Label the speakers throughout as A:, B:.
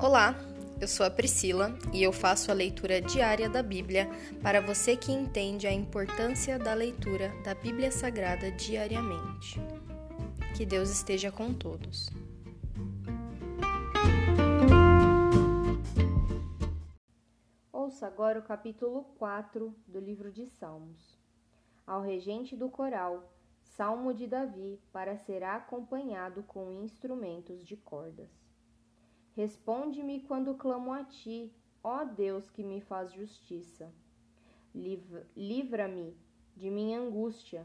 A: Olá, eu sou a Priscila e eu faço a leitura diária da Bíblia para você que entende a importância da leitura da Bíblia Sagrada diariamente. Que Deus esteja com todos. Ouça agora o capítulo 4 do livro de Salmos. Ao regente do coral, Salmo de Davi, para ser acompanhado com instrumentos de cordas. Responde-me quando clamo a ti, ó Deus que me faz justiça. Livra-me de minha angústia.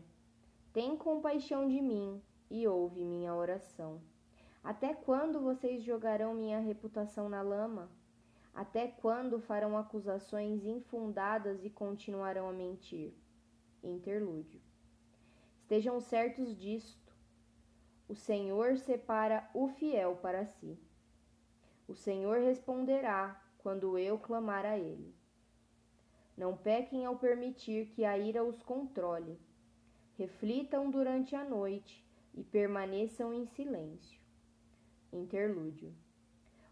A: Tem compaixão de mim e ouve minha oração. Até quando vocês jogarão minha reputação na lama? Até quando farão acusações infundadas e continuarão a mentir? Interlúdio. Estejam certos disto: o Senhor separa o fiel para si. O Senhor responderá quando eu clamar a Ele. Não pequem ao permitir que a ira os controle. Reflitam durante a noite e permaneçam em silêncio. Interlúdio.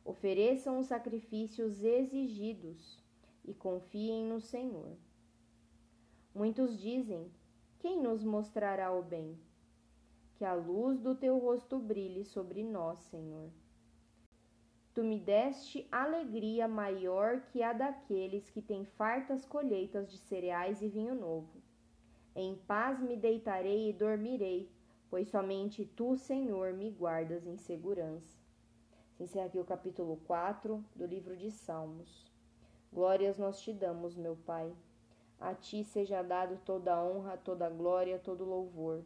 A: Ofereçam os sacrifícios exigidos e confiem no Senhor. Muitos dizem: Quem nos mostrará o bem? Que a luz do teu rosto brilhe sobre nós, Senhor. Tu me deste alegria maior que a daqueles que têm fartas colheitas de cereais e vinho novo. Em paz me deitarei e dormirei, pois somente tu, Senhor, me guardas em segurança. Se encerra aqui o capítulo 4 do livro de Salmos. Glórias nós te damos, meu Pai. A ti seja dado toda honra, toda glória, todo louvor.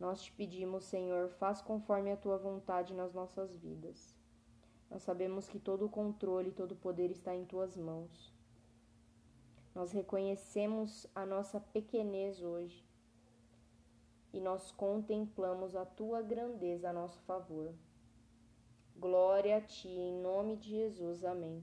A: Nós te pedimos, Senhor, faz conforme a tua vontade nas nossas vidas. Nós sabemos que todo o controle, todo o poder está em tuas mãos. Nós reconhecemos a nossa pequenez hoje e nós contemplamos a tua grandeza a nosso favor. Glória a ti, em nome de Jesus. Amém.